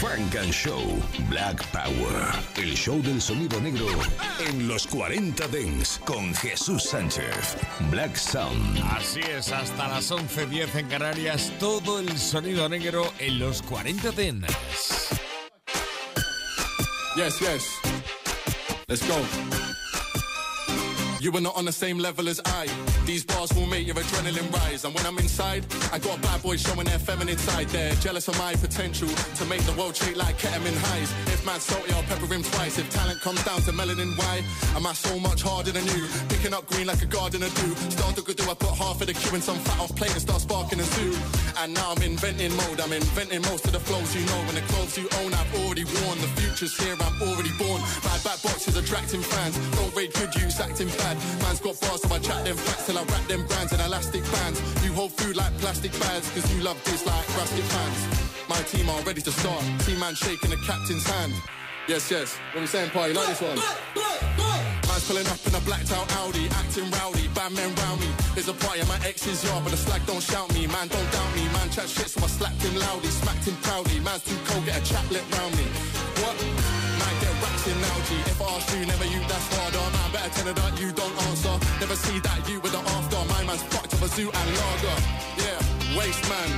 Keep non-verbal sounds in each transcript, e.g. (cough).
Frank and Show Black Power. El show del sonido negro en los 40 Dens con Jesús Sánchez. Black Sound. Así es, hasta las 11.10 en Canarias, todo el sonido negro en los 40 Dens. Yes, yes. Let's go. You are not on the same level as I. These bars will make your adrenaline rise. And when I'm inside, I got a bad boys showing their feminine side. They're jealous of my potential to make the world shake like ketamine highs. If man's salty, I'll pepper him twice. If talent comes down to melanin, why am I so much harder than you? Picking up green like a gardener do. Start to do, I put half of the cue in some fat off plate and start sparking a zoo. And now I'm inventing mode. I'm inventing most of the flows you know. And the clothes you own, I've already worn. The future's here, I'm already born. My back box is attracting fans. Don't rate good use, acting bad. Man's got bars, so I chat them facts till I wrap them brands in elastic bands. You hold food like plastic bags, cause you love this like rustic fans. My team are ready to start. Team man shaking the captain's hand. Yes, yes. What we saying, party? Like this one. Man's pulling up in a blacked out Audi, acting rowdy, bad men round me. There's a party at my ex's yard, but the slag don't shout me. Man, don't doubt me. Man, chat shit, so I slapped him loudly, smacked him proudly. Man's too cold, get a chaplet round me. What? Man, get wrapped in now, G. If I ask you, never you, that's harder. Man, better tell her that you don't answer. Never see that you with the after. My man's fucked up a zoo and lager. Yeah, waste man.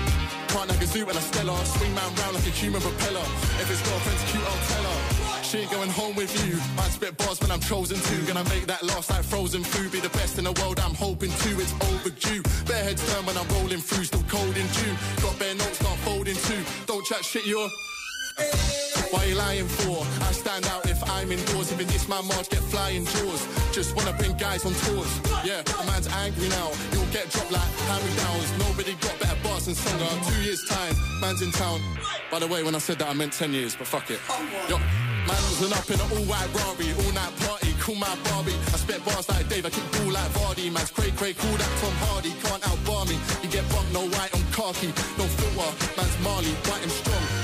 Can't like a zoo and a stellar. Swing man round like a human propeller. If his girlfriend's cute, I'll tell her. She ain't going home with you. I spit bars when I'm chosen to. Gonna make that last like frozen food. Be the best in the world, I'm hoping to. It's overdue. Bare heads turn when I'm rolling through. Still cold in June. Got bare notes, can't fold in two. Don't chat shit, you're. Why you lying for? I stand out if I'm indoors. Even this my March get flying jaws. Just wanna bring guys on tours. Yeah, a man's angry now. You'll get dropped like hand me downs. Nobody got better bars than Songa. Two years time, man's in town. By the way, when I said that, I meant ten years, but fuck it. Yo, man was up in an all-white Rari, all-night party. Call my Barbie. I spit bars like Dave. I kick ball like Vardy. Man's cray cray. cool that Tom Hardy. Can't outbar me. You get bumped, no white on khaki, no filter. Man's Marley, white and strong.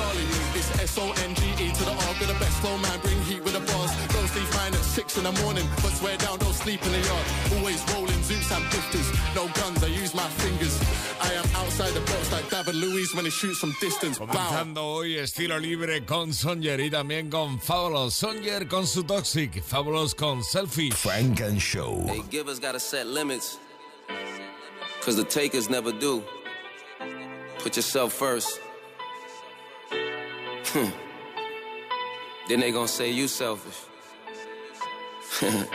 Cool man Charlie. It's S O N G E to the R. Be the best flow man. Bring heat with the bars. Don't sleep fine at six in the morning, but swear down, don't sleep in the yard. Always rolling Zoots and pifters. No guns. I use my fingers. I am outside the box like David Luiz when he shoots from distance. Bow. Comenzando hoy estilo libre con Songer y también con Fabolous. Songer con su Toxic, Fabolous con Selfie. Funk and Show. Hey, givers gotta set limits. Cause the takers never do. Put yourself first. Hmm. then they gonna say you selfish. (laughs) hey,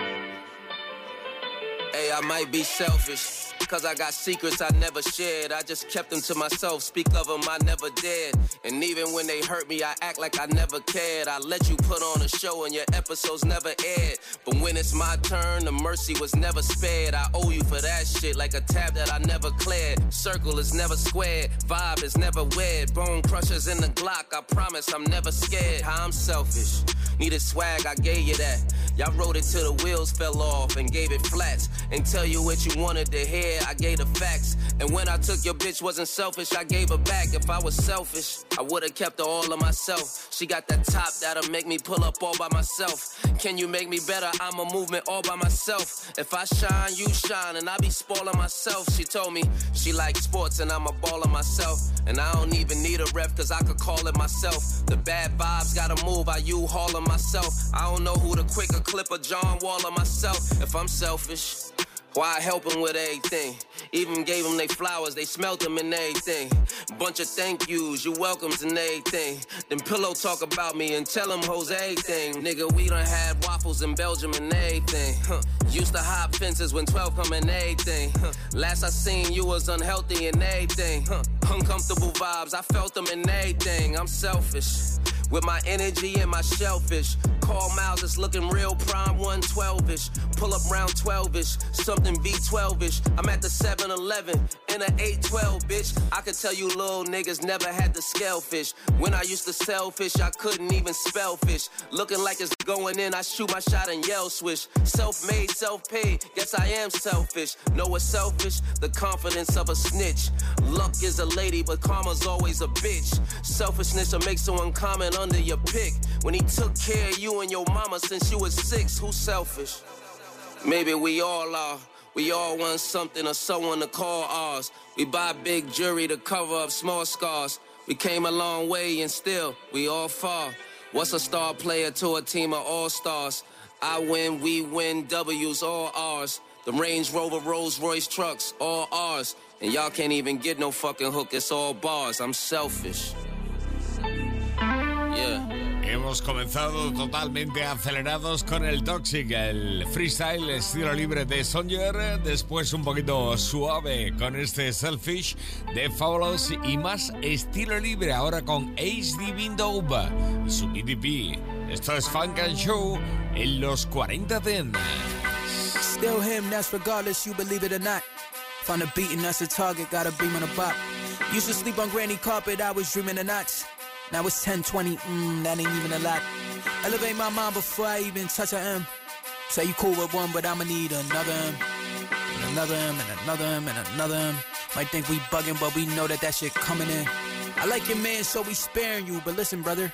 I might be selfish. Cause I got secrets I never shared. I just kept them to myself. Speak of them, I never did. And even when they hurt me, I act like I never cared. I let you put on a show and your episodes never aired. But when it's my turn, the mercy was never spared. I owe you for that shit like a tab that I never cleared. Circle is never squared. Vibe is never weird. Bone crushers in the Glock. I promise I'm never scared. How I'm selfish. Needed swag, I gave you that. Y'all rode it till the wheels fell off and gave it flats. And tell you what you wanted to hear. I gave the facts. And when I took your bitch, wasn't selfish, I gave her back. If I was selfish, I would've kept her all of myself. She got that top that'll make me pull up all by myself. Can you make me better? I'm a movement all by myself. If I shine, you shine, and I be spoiling myself. She told me she likes sports and I'm a baller myself. And I don't even need a ref cause I could call it myself. The bad vibes gotta move, I you hauling myself. I don't know who the quicker clipper, John Waller myself. If I'm selfish. Why I help them with everything? Even gave them they flowers, they smelt them and everything. Bunch of thank yous, you welcomes and everything. Then pillow talk about me and tell them hoes everything. Nigga, we done had waffles in Belgium and everything. Huh. Used to hop fences when 12 come and everything. Huh. Last I seen you was unhealthy and everything. Huh. Uncomfortable vibes, I felt them in everything. I'm selfish. With my energy and my shellfish. Call Miles, it's looking real prime 112ish. Pull up round 12ish, something V12ish. I'm at the 7 Eleven in an 812, bitch. I could tell you little niggas never had the scale fish. When I used to sell fish, I couldn't even spell fish. Looking like it's going in, I shoot my shot and yell swish. Self made, self paid, guess I am selfish. Know what's selfish? The confidence of a snitch. Luck is a lady, but karma's always a bitch. Selfishness will make someone comment under your pick. When he took care of you and your mama since you was six, who's selfish? Maybe we all are. We all want something or someone to call ours. We buy big jewelry to cover up small scars. We came a long way and still we all fall. What's a star player to a team of all stars? I win, we win, W's all ours. The Range Rover Rolls Royce trucks, all ours. And y'all can't even get no fucking hook, it's all bars. I'm selfish. Hemos comenzado totalmente acelerados con el Toxic, el freestyle estilo libre de Sonyer, después un poquito suave con este Selfish de Fabulous y más estilo libre ahora con HD Windova y su PDP. Esto es Funk and Show en los 40 Ten. Still him, that's regardless, you believe it or not. Found a beating, that's a target, got a beam on a bop. Used to sleep on granny carpet, I was dreaming of knots. Now it's 1020, mmm, that ain't even a lot. Elevate my mind before I even touch a M. Say you cool with one, but I'ma need another M. And another M, and another M, and another M. Might think we bugging, but we know that that shit coming in. I like your man, so we sparing you. But listen, brother,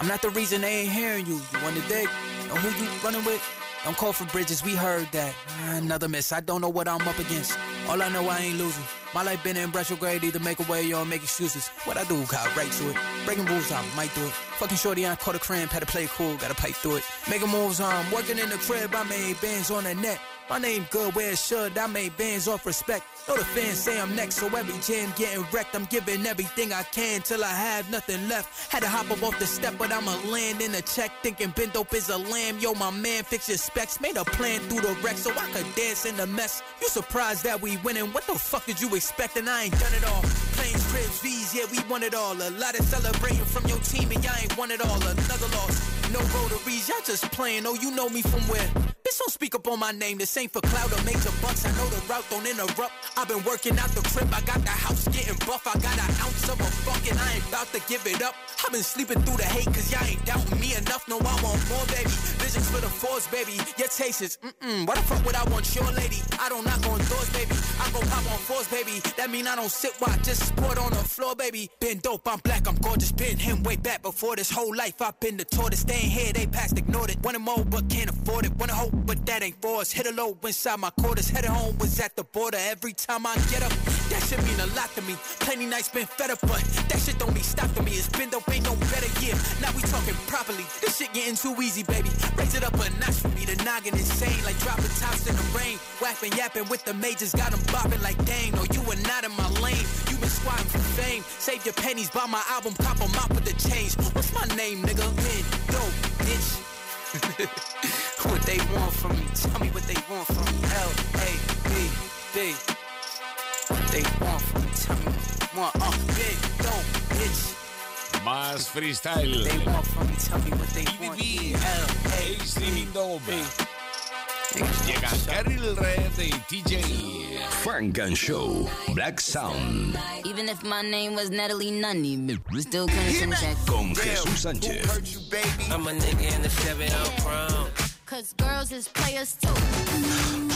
I'm not the reason they ain't hearing you. You want to dig? Know who you running with? Don't call for bridges, we heard that. Another miss, I don't know what I'm up against. All I know, I ain't losing. My life been in retrograde, either make a way or make excuses. What I do, got right to it. Breaking rules, I might do it. Fucking shorty, I caught a cramp, had to play cool, gotta pipe through it. Making moves, I'm working in the crib, I made bands on the net. My name good where it should, I made bands off respect. Know the fans say I'm next, so every jam getting wrecked. I'm giving everything I can till I have nothing left. Had to hop up off the step, but I'ma land in a check. Thinking bent dope is a lamb. Yo, my man, fix your specs. Made a plan through the wreck so I could dance in the mess. You surprised that we winning? What the fuck did you expect? And I ain't done it all. Planes, cribs, V's, yeah, we won it all. A lot of celebrating from your team, and y'all ain't won it all. Another loss. No rotaries, y'all just playing. Oh, you know me from where? Bitch, don't speak up on my name. This ain't for cloud or major bucks. I know the route don't interrupt. I've been working out the crib. I got the house getting buff. I got an ounce of a fucking. I ain't about to give it up. I've been sleeping through the hate cause y'all ain't doubting me enough. No, I want more, baby. Visions for the force, baby. Your taste is mm-mm. Why the fuck would I want your lady? I don't knock on doors, baby. I go pop on floors, baby. That mean I don't sit while I just sport on the floor, baby. Been dope, I'm black, I'm gorgeous. Been him way back before this whole life. I've been the tortoise. Staying here, they passed, ignored it. Wanted more, but can't afford it. Wanna hope, but that ain't for us. Hit a low inside my quarters. Headed home was at the border. Every time I get up, that shit mean a lot to me. Plenty nights been fed up, but that shit don't be stop to me. It's been dope, ain't no better year. Now we talking properly. This shit getting too easy, baby. Raise it up a notch for me. The noggin insane, like dropping tops in the rain. Wapping, yapping with the majors, got them bopping like dang. No, you were not in my lane. You been squatting for fame. Save your pennies, buy my album, cop 'em out with the change. What's my name, nigga? Pin, dope, bitch. (laughs) what they want from me? Tell me what they want from me. L A B B. want. Uh, big, dope, bitch. Más freestyle. They want from me. Tell me what they want. PDP. L A Streaming Dome. Llega Carril Red y TJ. Funk and Show. Black Sound. Even if my name was Natalie Nunny, we still couldn't check. Con Jesús Sánchez. I'm a nigga in the Chevy on crown. Cause girls is players too.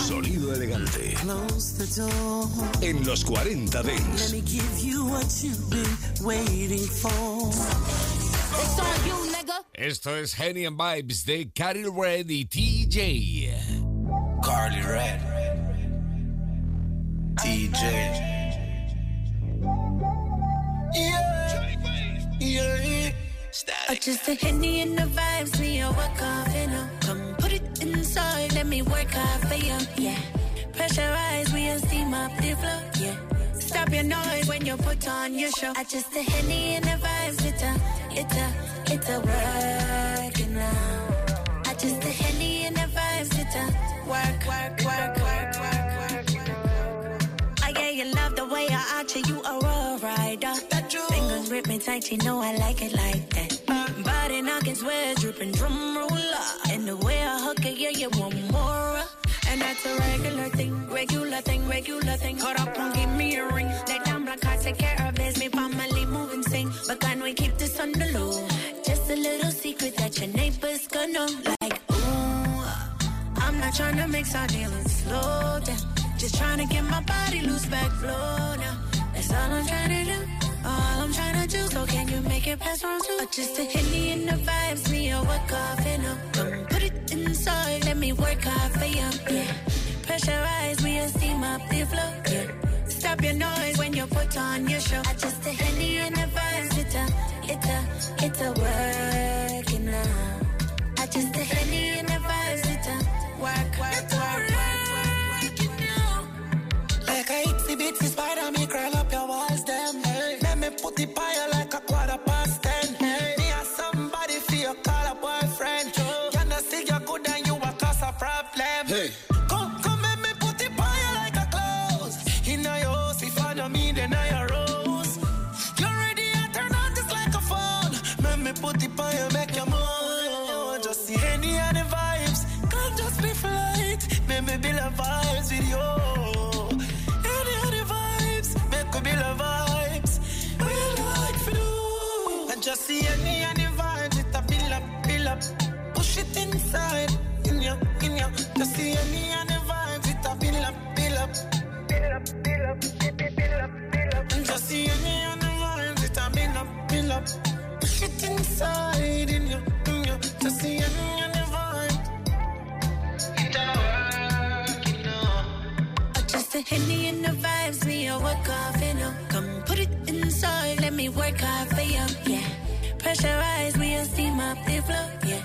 Sonido elegante. Close the door. En los 40 Let Dents. me give you what you've been waiting for. It's on you, nigga. Esto es Henny and Vibes de Carril Red y TJ. Carly Red. DJ. Uh, just a henny in the vibes, me a work off, you know. Come put it inside, let me work hard for you, yeah. Pressurize, we a steam up the flow, yeah. Stop your noise when you put on your show. I just a henny in the vibes, it's a, it's a, it's a work now. I just a henny in the vibes, it's a work, work, work, work, work, work. I yeah, you love the way I archer, you a raw rider grip me tight, you know I like it like that. Body knocking, sweat dripping, drum roller. And the way I hook it, yeah, you want more. And that's a regular thing, regular thing, regular thing. Hold up on, give me a ring. Let down black I take care of this. Me family moving sing. But can we keep this on the low? Just a little secret that your neighbors gonna know. Like, ooh, I'm not trying to make our dealings slow down. Just trying to get my body loose back flow now. That's all I'm trying to do. All I'm trying to do. So can you make it past round two? Or just a hit me in the vibes, me a work off, know. Come put it inside, let me work hard for you. Yeah. Pressurize, we'll steam up the flow. Yeah. Stop your noise when you put on your show. I just a henny in the vibes, it's a, it's a, it's a working now. I just a henny in the vibes, it's a work, work, work, work, work, working now. Like a itsy bitsy spider, me crawl put the like Just see any of the vibes, it build up, build up. Build up, build up. And just see any of the vibes, it build up, build up. Push it inside, in ya, in ya. Just see any of the vibes. It a working. Or just a henny in the vibes, me a work off, you know. Come put it inside, let me work hard for you, yeah. Pressurize, we'll steam up the flow, yeah.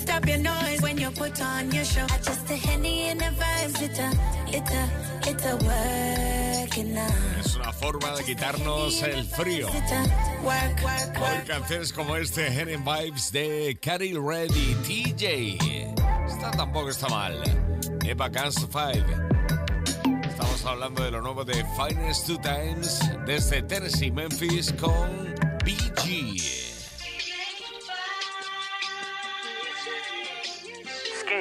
Stop your noise when you put on your show. I just a henny in the vibes, it's a, it's a, it's a working now. Es una forma de quitarnos el frío. Con canciones como este Hidden Vibes de Carol Reddy, TJ. Esta tampoco está mal. Eva Guns to Five. Estamos hablando de lo nuevo de Finest Two Times desde Tennessee, Memphis con BG. We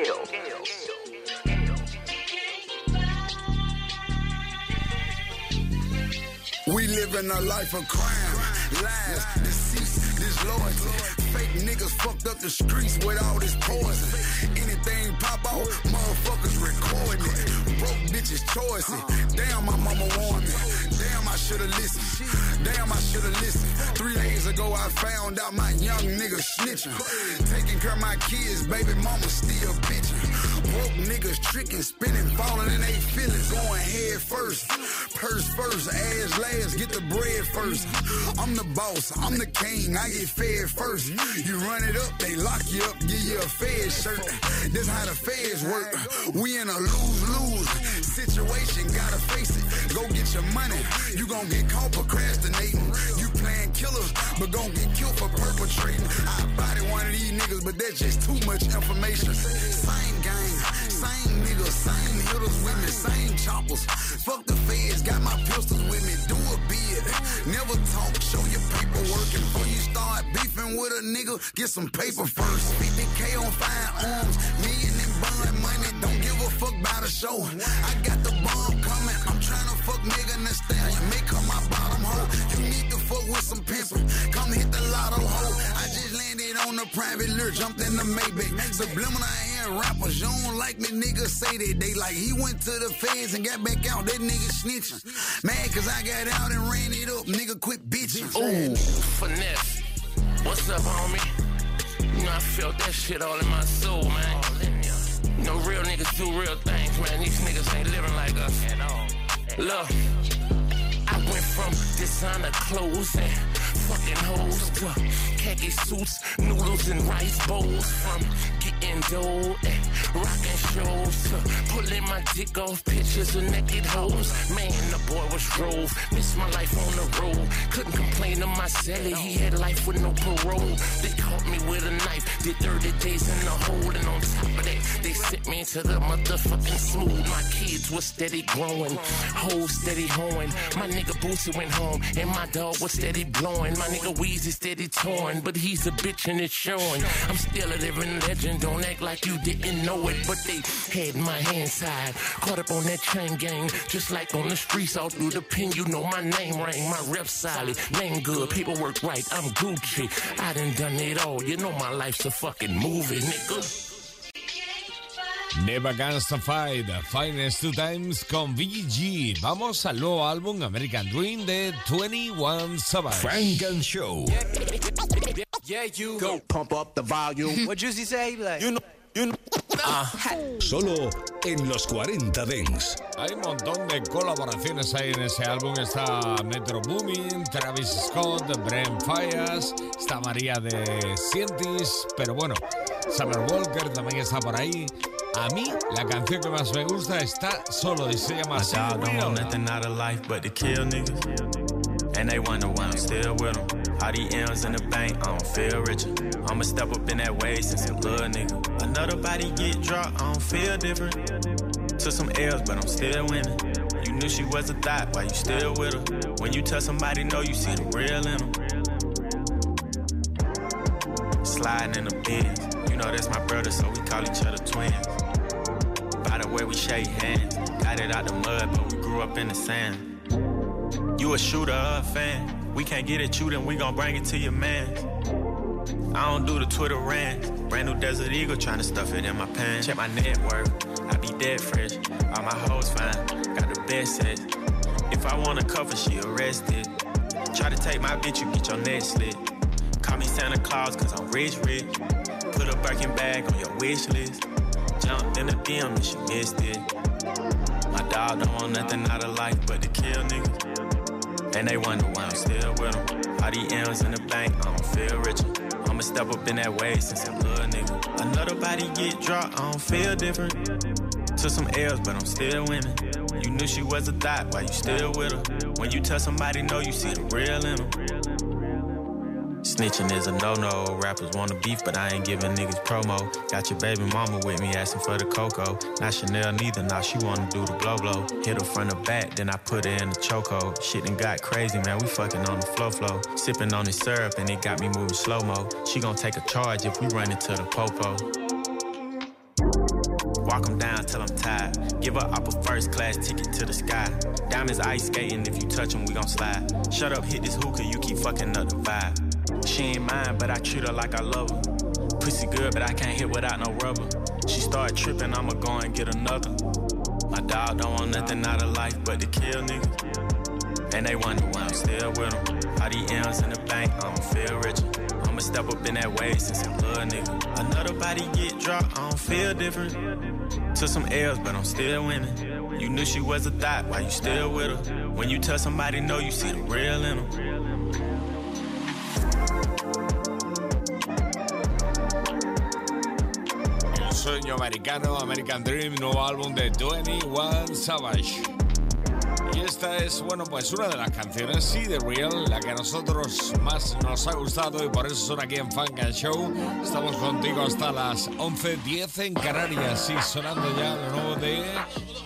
live in a life of crime, disloyalty. Fake niggas fucked up the streets with all this poison. Anything pop out, motherfuckers recording it. Broke bitches choicing. Damn, my mama warned me. Damn, I should've listened. Damn, I should've listened. Three days ago, I found out my young nigga snitching. Taking care of my kids, baby mama still bitching. Broke niggas tricking, spinning, falling in they feelings. Going head first, purse first, ass last, get the bread first. I'm the boss, I'm the king, I get fed first. You run it up, they lock you up, give you a fed shirt. This how the feds work. We in a lose-lose situation, gotta face it. Go get your money, you gon' get caught procrastinating. Killers, but gon' get killed for perpetrating. I body one of these niggas, but that's just too much information. Same gang, same niggas, same hitters with me, same choppers. Fuck the feds, got my pistols with me, do a bid. Never talk, show your paperwork. And before you start beefing with a nigga, get some paper first. 50K on firearms, million in bond money, don't give a fuck about a show. I got the bomb coming, I'm trying to fuck nigga in the stallion, make her my bottom hoe. You need with some pimpin', come hit the lotto hoe. I just landed on the private lure, jumped in the Maybach. Subliminal air rappers, you don't like me, niggas say that they like he went to the feds and got back out, that nigga snitching. Mad cause I got out and ran it up, nigga quit bitching. Ooh, finesse. What's up, homie? You know, I felt that shit all in my soul, man. You know, real niggas do real things, man. These niggas ain't living like us. Look, I went from designer clothes and fucking hoes to khaki suits, noodles and rice bowls. From getting and rocking shows pulling my dick off pictures of naked hoes. Man, the boy was drove, missed my life on the road. Couldn't complain to my celly, he had life with no parole. They caught me with a knife, did 30 days in the hole, and on top of that, they sent me to the motherfucking smooth. My kids was steady growing, hoes steady hoeing. My nigga Boosie went home, and my dog was steady blowing. My nigga Weezy steady torn, but he's a bitch and it's showing. I'm still a living legend, don't act like you didn't know it. But they had my hand side, caught up on that chain gang. Just like on the streets, all through the pen, you know my name rang. My rep solid, name good, paperwork right, I'm Gucci. I done done it all, you know my life's a fucking movie, nigga. Never Gonna Fight, the Finesse2Tymes con BG. Vamos al nuevo álbum American Dream de 21 Savage. Funk and Show. Yeah, you go pump up the volume. What Juicy say? Like, you know. You know. Uh. Solo en los 40 Dents. Hay un montón de colaboraciones ahí en ese álbum. Está Metro Boomin, Travis Scott, Brent Fayas, está María de Cientis, pero bueno, Summer Walker también está por ahí. A mí, la canción que más me gusta está solo y se llama My dog All these M's in the bank, I don't feel richer. I'ma step up in that way since a little nigga. Another body get dropped, I don't feel different. Took some L's, but I'm still winning. You knew she was a thought, why you still with her? When you tell somebody no, you see the real in them. Sliding in the biz, you know that's my brother, so we call each other twins. By the way we shake hands, got it out the mud, but we grew up in the sand. You a shooter a fan? We can't get at you, then we gon' bring it to your man. I don't do the Twitter rant. Brand new Desert Eagle trying to stuff it in my pants. Check my network, I be dead fresh. All my hoes fine, got the best set. If I want to cover, she arrested. Try to take my bitch, you get your neck slit. Call me Santa Claus, cause I'm rich, rich. Put a Birkin bag on your wish list. Jumped in the DM and she missed it. My dog don't want nothing out of life but to kill niggas. And they wonder why I'm still with them. All these M's in the bank, I don't feel richer. I'ma step up in that way since I'm a little nigga. Another body get dropped, I don't feel different. Took some L's, but I'm still winning. You knew she was a thought, why you still with her? When you tell somebody no, you see the real in them. Snitching is a no-no. Rappers want to beef, but I ain't giving niggas promo. Got your baby mama with me asking for the cocoa. Not Chanel neither, now she wanna do the blow blow. Hit her front or back, then I put her in the choco. Shit done got crazy, man. We fucking on the flow flow. Sipping on this syrup and it got me moving slow mo. She gon' take a charge if we run into the popo. Walk 'em down till I'm tired. Give her up a first class ticket to the sky. Diamonds ice skating, if you touch 'em, we gon' slide. Shut up, hit this hookah, you keep fucking up the vibe. She ain't mine, but I treat her like I love her. Pussy good, but I can't hit without no rubber. She start tripping, I'ma go and get another. My dog don't want nothing out of life but to kill niggas. And they wonder why I'm still with them. All these M's in the bank, I don't feel richer. I'ma step up in that way since a little nigga. Another body get dropped, I don't feel different. Took some L's, but I'm still winning. You knew she was a thought, why you still with her? When you tell somebody no, you see the real in them. Sueño americano, American Dream, nuevo álbum de 21 Savage. Y esta es, bueno, pues una de las canciones, sí, de Real, la que a nosotros más nos ha gustado y por eso son aquí en Funk and Show. Estamos contigo hasta las 11.10 en Canarias y sonando ya lo nuevo de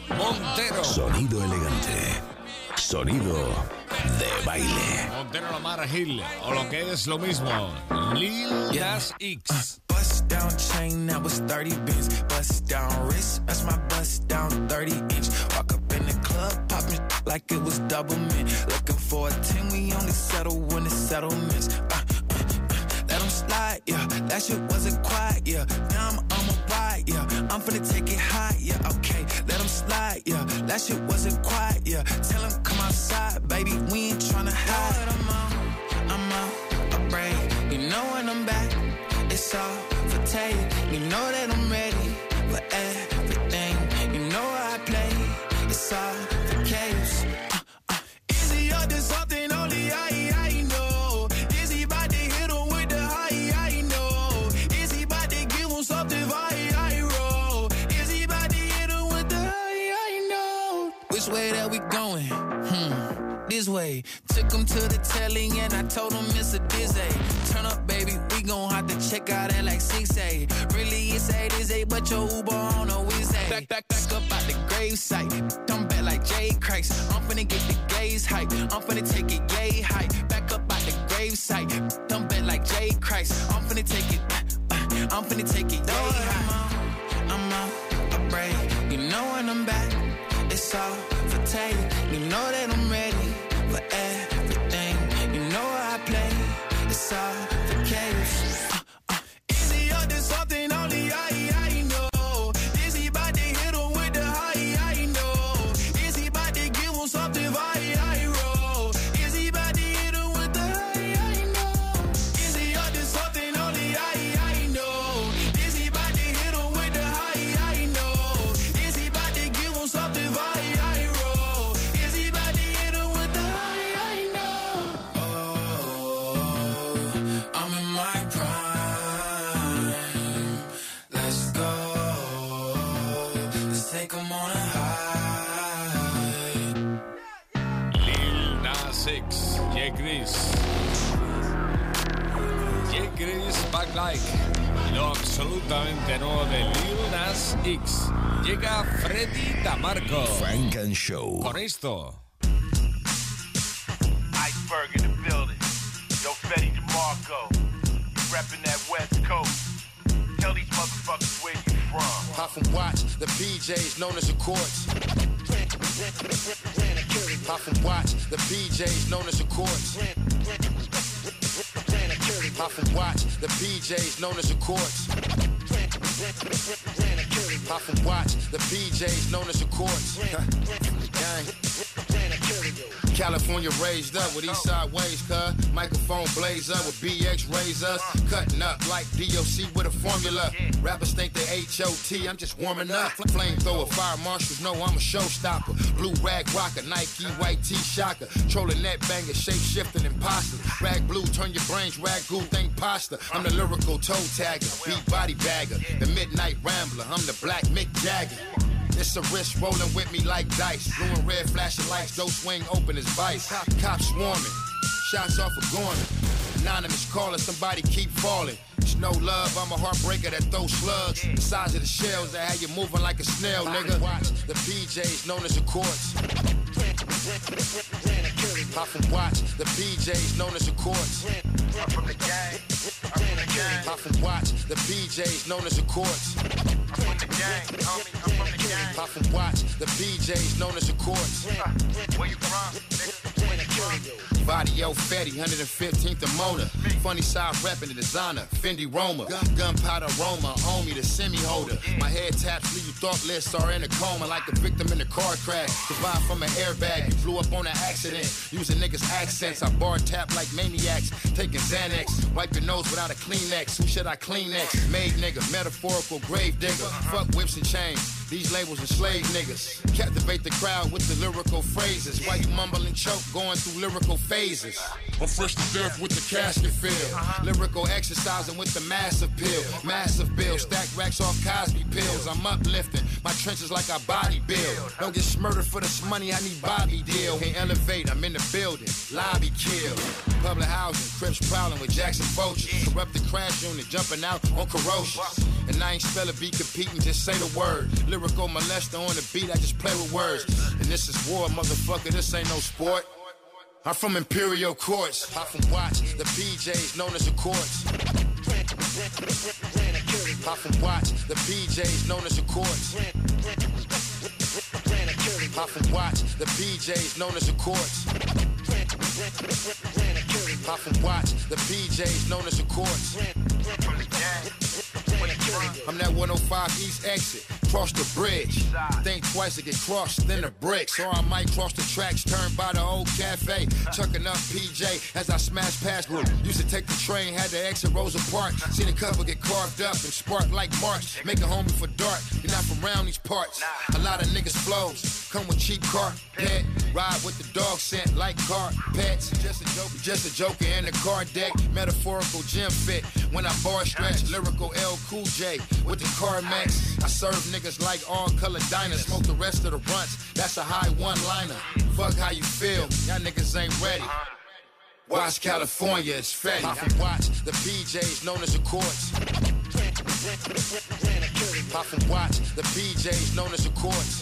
Montero. Sonido elegante. Sonido de baile. Montero Lamar Hill, o lo que es lo mismo, Lil Nas X. Bust down chain that was 30 bins. Bust down wrist, that's my bust down 30 inch. Walk up in the club, popping like it was double mint. Looking for a 10, we only settle when it's settlements. Uh, uh, uh, let them slide, yeah. That shit wasn't quiet, yeah. Now I'm on my ride, yeah. I'm finna take it high, yeah. Okay, let them slide, yeah. That shit wasn't quiet, yeah. Tell them come outside, baby. We ain't tryna hide. Way that we going? This way. Took him to the telly and I told him it's a dizzy. Turn up, baby, we gon' have to check out that like 6A. Really, it's 8 is 8, but your Uber on a Wednesday. Back, back, back up out the grave site. Come back like Jay Christ. I'm finna get the gaze hype. I'm finna take it gay hype. Back up out the grave site. Come back like Jay Christ. I'm finna take it. Uh, uh, I'm finna take it gay hype. I'm out, I'm out, break. You know when I'm back, it's all for take. You know that I'm ready for everything. You know I play, it's all X, J. Chris. J. Chris Back Like. Lo absolutamente nuevo de Lil Nas X. Llega Freddy Damarco. Funk and Show. Con esto. Iceberg in the building. Yo, Fetty DeMarco. You reppin' that West Coast. Tell these motherfuckers where you from. Pop and watch the PJs known as the courts. Pop and watch the PJs known as the courts. Pop and watch the PJs known as the courts. Pop and watch the PJs known as the courts. Gang. California raised up with east side ways, cuz. Microphone blaze up with BX raise us. Cutting up like DOC with a formula. Rappers think they H.O.T. I'm just warming up. Flamethrower, fire marshals know I'm a showstopper. Blue rag rocker, Nike white tee shocker. Trolling that banger, shape shifting imposter. Rag blue, turn your brains rag goo, think pasta. I'm the lyrical toe tagger, beat body bagger. The midnight rambler, I'm the black Mick Jagger. It's a wrist rolling with me like dice. Blue and red flashing lights, dope swing open as vice. Cops swarming, shots off a Gorman. Anonymous caller, somebody keep falling. It's no love, I'm a heartbreaker that throws slugs. The size of the shells that have you moving like a snail, nigga. Watch the PJs known as the courts. Pop and watch the PJs known as the courts. I'm from the gang. I'm from the gang. Pop and watch the PJs known as the courts. I'm from the gang. I'm from the gang. Pop and watch the PJs known as the courts. Where you from? Body O Fetty, 115th and Mona. Funny side reppin' the designer, Fendi Roma. Gunpowder Roma, me, the semi holder. My head taps leave you thoughtless or in a coma like the victim in a car crash. Survived from an airbag, you blew up on an accident. Using niggas' accents, I bar tap like maniacs. Taking Xanax, wipe your nose without a Kleenex. Who should I clean? Made nigga, metaphorical grave digger. Fuck whips and chains. These labels enslave niggas. Captivate the crowd with the lyrical phrases. While you mumble and choke, going through lyrical phases. I'm fresh to death with the casket feel. Uh-huh. Lyrical exercising with the massive pill. Massive bill, stack racks off Cosby pills. I'm uplifting my trenches like I body build. Don't get smurdered for this money, I need Bobby deal. Can't elevate, I'm in the building. Lobby kill. Public housing, Crips prowling with Jackson vultures. Corrupt the crash unit, jumping out on corrosion. And I ain't spell a beat competing, just say the word. Lyrical molester on the beat, I just play with words. And this is war, motherfucker, this ain't no sport. I'm from Imperial Courts. Pop from watch the PJs known as the courts. Pop and watch the PJs known as the courts. Pop and watch the PJs known as the courts. Pop and watch the PJs known as the courts. I'm that 105 East exit. Cross the bridge. Think twice to get crossed, then the bricks. Or I might cross the tracks, turn by the old cafe. Chucking up PJ as I smash past group. Used to take the train, had to exit Rosa Park. Seen a couple get carved up and spark like March. Make a homie for dark. You're not from around these parts. A lot of niggas flows. Come with cheap car, pet Ride with the dog scent like car, pets. Just a joker, just a joker in the car deck. Metaphorical gym fit. When I bar stretch, lyrical L Cool J with the CarMax. I serve niggas like all color diners. Smoke the rest of the runs That's a high one liner. Fuck how you feel. Y'all niggas ain't ready. Watch California, it's fatty. Watch the PJs known as the courts. Huff and watch the PJs known as the courts.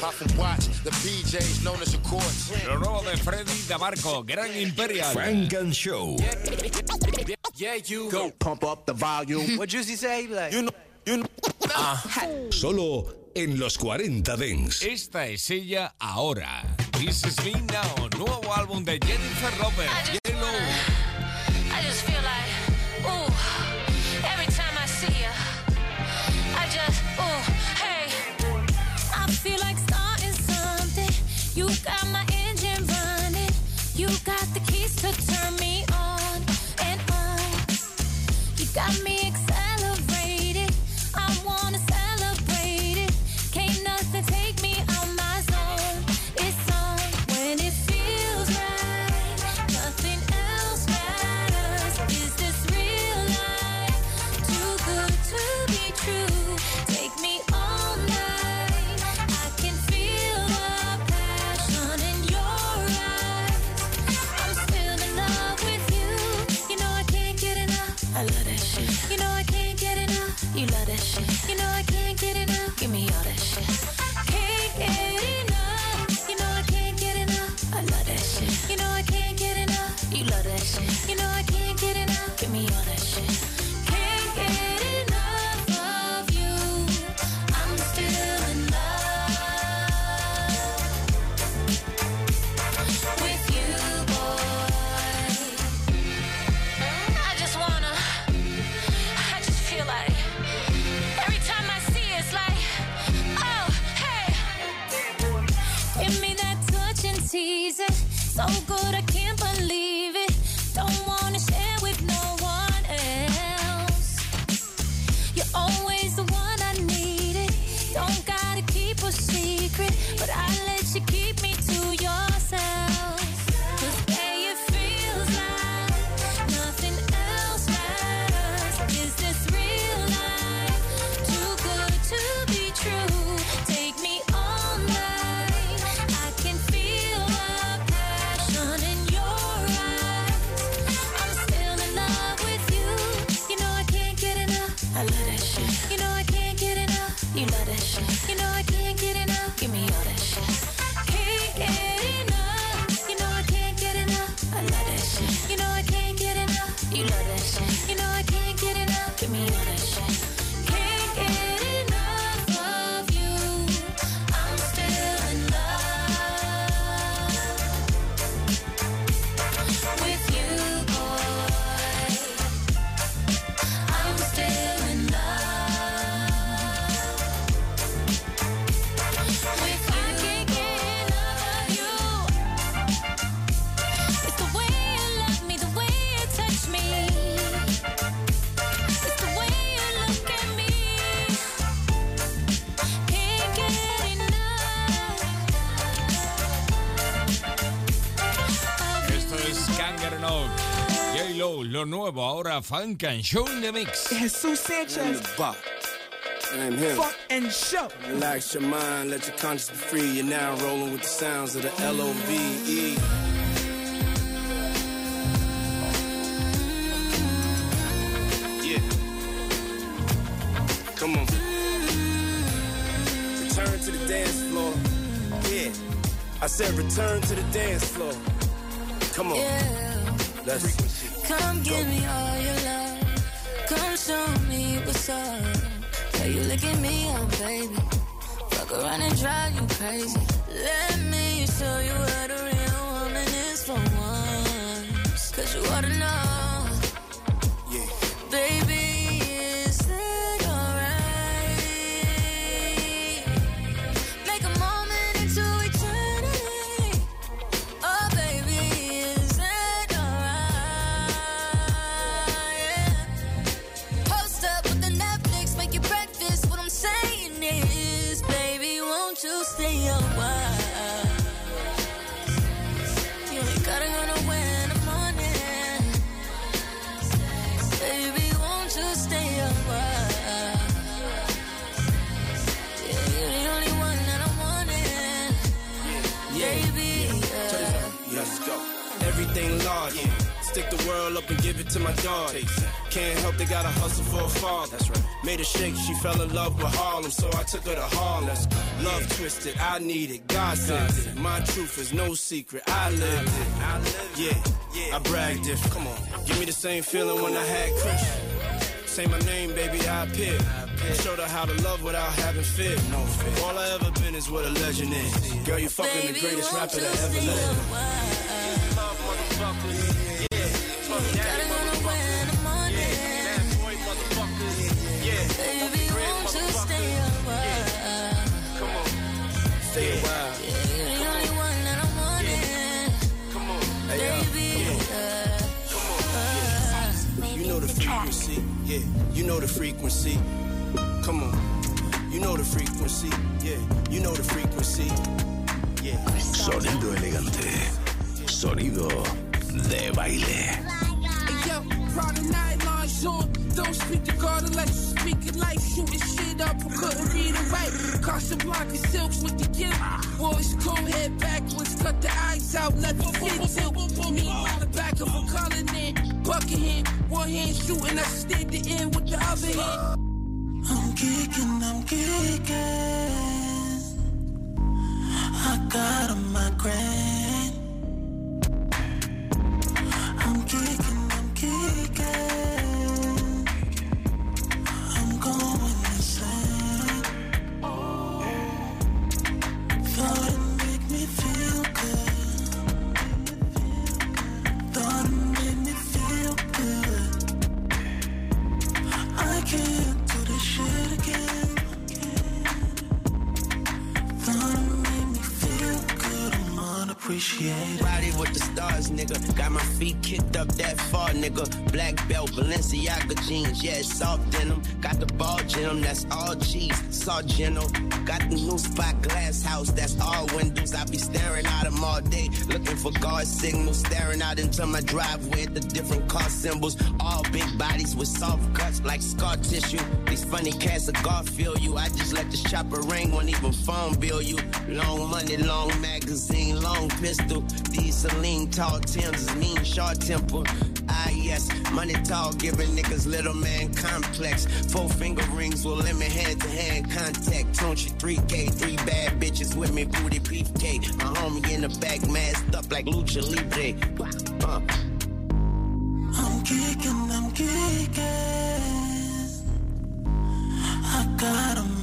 Huff and watch the PJs known as the courts. Lo nuevo de Freddy de Marco, Gran Imperial. Funk and Show. Yeah, yeah, you go. Pump up the volume. What Juicy say? Like, you know, you know. Uh. Solo en los 40 Dents. Esta es ella ahora. This is me now, nuevo álbum de Jennifer Roberts. Yellow. Wanna, I just feel like, ooh, every time I see you, I just, ooh, hey. I feel like starting something. You got my engine running. You got the keys to turn me Funk and show in the mix. Jesus Sanchez. I'm him. Fuck and show. Relax your mind, let your conscience be free. You're now rolling with the sounds of the L O V E. Yeah. Come on. Return to the dance floor. Yeah. I said return to the dance floor. Come on. Yeah. Let's. Come give me all your love. Come show me what's up. Yeah, you look at me, oh baby. Fuck around and drive you crazy. Let me show you what a real woman is for once. Cause you ought to know. Stick the world up and give it to my dog. Can't help they gotta hustle for a fall. That's right. Made a shake, she fell in love with Harlem, so I took her to Harlem. Love twisted, I need it, God sent it. My truth is no secret, I lived it. Yeah, I bragged it. Come on, give me the same feeling when I had Chris. Say my name, baby, I appear. Showed her how to love without having fear. No fear. All I ever been is what a legend is. Girl, you fucking the greatest rapper that ever lived. Baby, won't you stay? Come on. You're the only one that I'm wanting. Baby, You know the frequency, yeah. You know the frequency. Come on. You know the frequency, yeah. You know the frequency, yeah. Sonido elegante. Sonido de baile. Yo, Prada nylon on. Don't speak to God unless you speak it like shooting shit up who couldn't read or write. Casablanca silks with the gift. Boys comb head backwards, cut the eyes out, let the fit tilt. Me on the back of a collar in, bucket hand, one hand shooting, I stand the end with the other hand. I'm geeking, I'm geeking. I got a migraine. Sargento. Got the new spot glass house, that's all windows. I be staring at them all day, looking for guard signals. Staring out into my driveway the different car symbols. All big bodies with soft cuts like scar tissue. These funny cats of Garfield you. I just let this chopper ring, won't even phone bill you. Long money, long magazine, long pistol. These Celine tall Tims mean, short temper. Ah, yes, money tall, giving niggas little man complex. Four finger rings will limit hand to hand contact. Don't you 3K, three bad bitches with me, booty beefcake. My homie in the back, masked up like Lucha Libre. Uh, I'm geeking, I'm geeking. I got a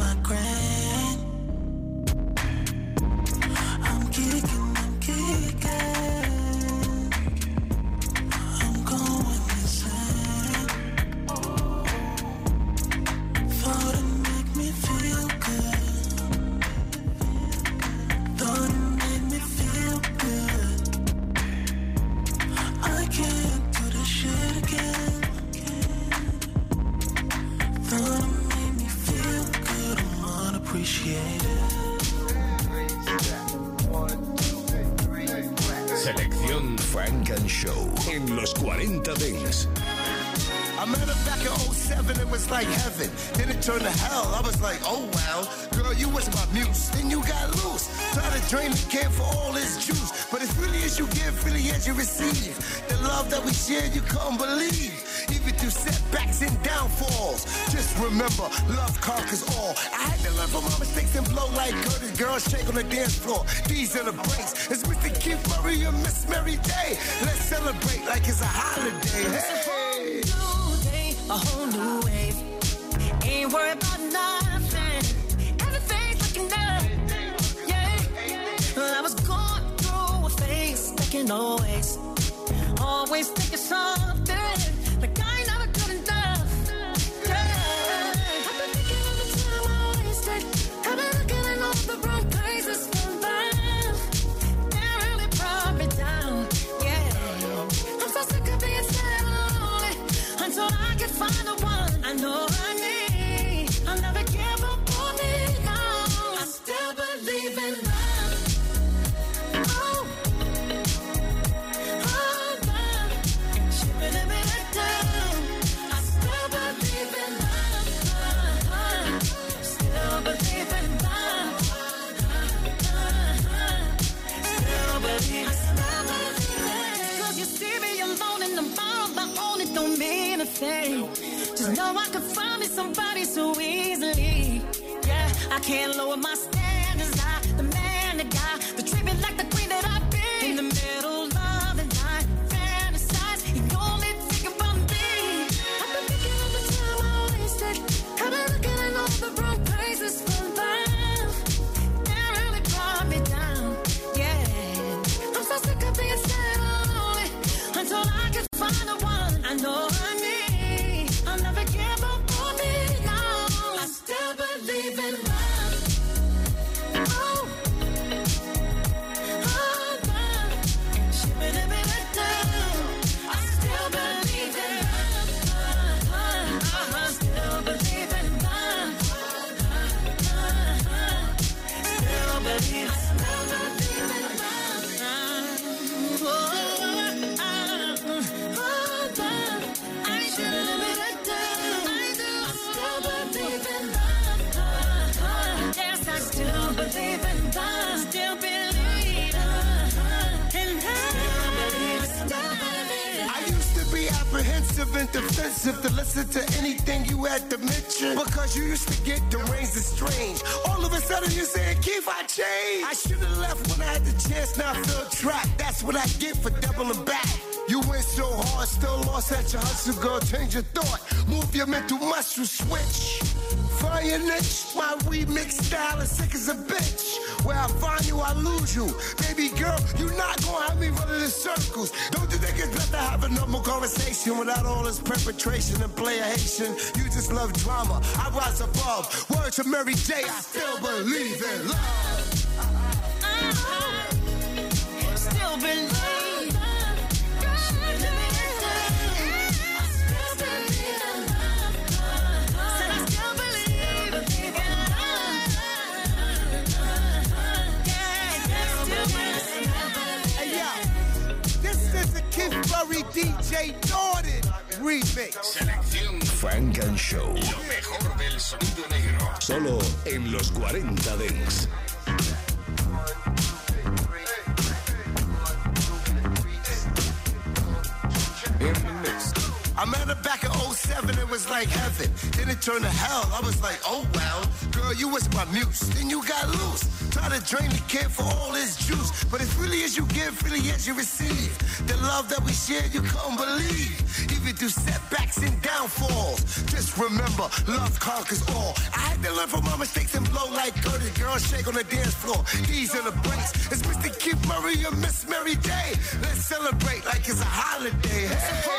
always thinking something I can find me somebody so easily. Yeah, I can't lower my apprehensive and defensive to listen to anything you had to mention. Because you used to get the deranged and strange. All of a sudden you said, Keith, I changed. I should have left when I had the chance, now I feel trapped. That's what I get for doubling back. You went so hard, still lost at your hustle, girl. Change your thought, move your mental muscle switch. Your niche, my remix style is sick as a bitch. Where I find you, I lose you. Baby girl, you not gonna have me running in circles. Don't you think it's better to have a normal conversation without all this perpetration and player Haitian? You just love drama. I rise above. Word to Mary J, I still believe in love. Uh-huh. Still believe. Murray DJ Jordan remix. Selección Frank and Show. Lo mejor del sonido negro. Solo en los 40 Dents. I met her back in 07, it was like heaven. Then it turned to hell. I was like, oh well. Girl, you was my muse. Then you got loose. Try to drain the kid for all his juice. But it really as you give, really as you receive. The love that we share, you couldn't believe. Even through setbacks and downfalls. Just remember, love conquers all. I had to learn from my mistakes and blow like Curtis. Girl, shake on the dance floor. These are the breaks. It's Mr. Keith Murray and Miss Mary Day. Let's celebrate like it's a holiday. Hey.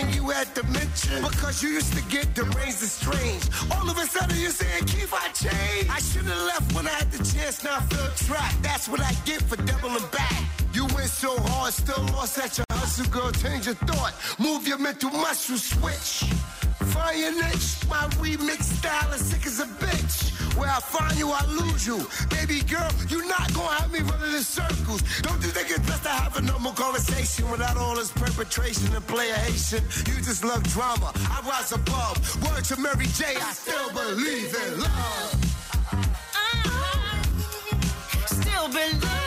To anything you had to mention. Because you used to get the deranged and strange. All of a sudden you saying, Keith, I changed. I should have left when I had the chance, now I feel trapped. That's what I get for doubling back. You went so hard, still lost at your hustle, girl. Change your thought, move your mental muscle switch. Find your niche, my remix style is sick as a bitch. Where I find you, I lose you. Baby girl, you're not gonna have me running in circles. Don't you think it's best to have a normal conversation without all this perpetration and play a Haitian? You just love drama. I rise above. Word to Mary J, I still believe in love. Uh-huh. Still believe.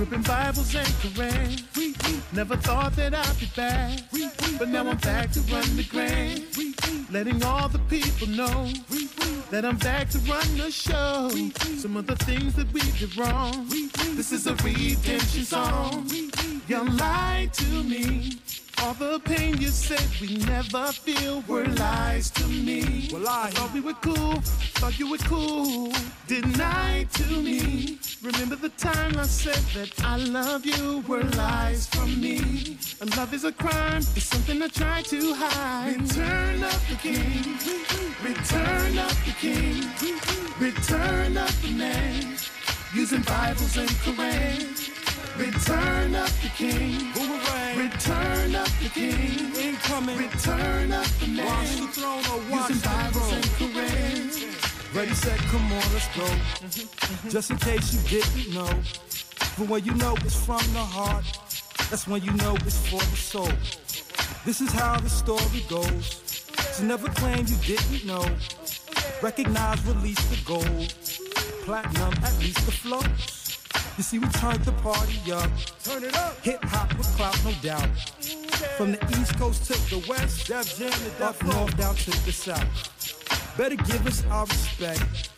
Ripping Bibles and Quran. Never thought that I'd be back. But now I'm back to run the grand. Letting all the people know that I'm back to run the show. Some of the things that we did wrong. This is a redemption song. You lied to me. All the pain you said we never feel were lies to me. Well, I thought we were cool, thought you were cool. Denied to me. Remember the time I said that I love you were lies from me. And love is a crime, it's something I try to hide. Return of the king, return of the king, return of the man. Using Bibles and Quran. Return of the king. Return of the king. Incoming. Return of the man. Watch the throne or watch Using the Bibles throne. and. Ready, set, come on, let's go. Mm-hmm. Just in case you didn't know. But when you know it's from the heart, that's when you know it's for the soul. This is how the story goes. So never claim you didn't know. Recognize, release the gold. Platinum, at least the flows. You see, we turned the party up. Turn it up. Hip hop with clout, no doubt. From the east coast to the west, Def Jam to up north down to the south. Better give us our respect.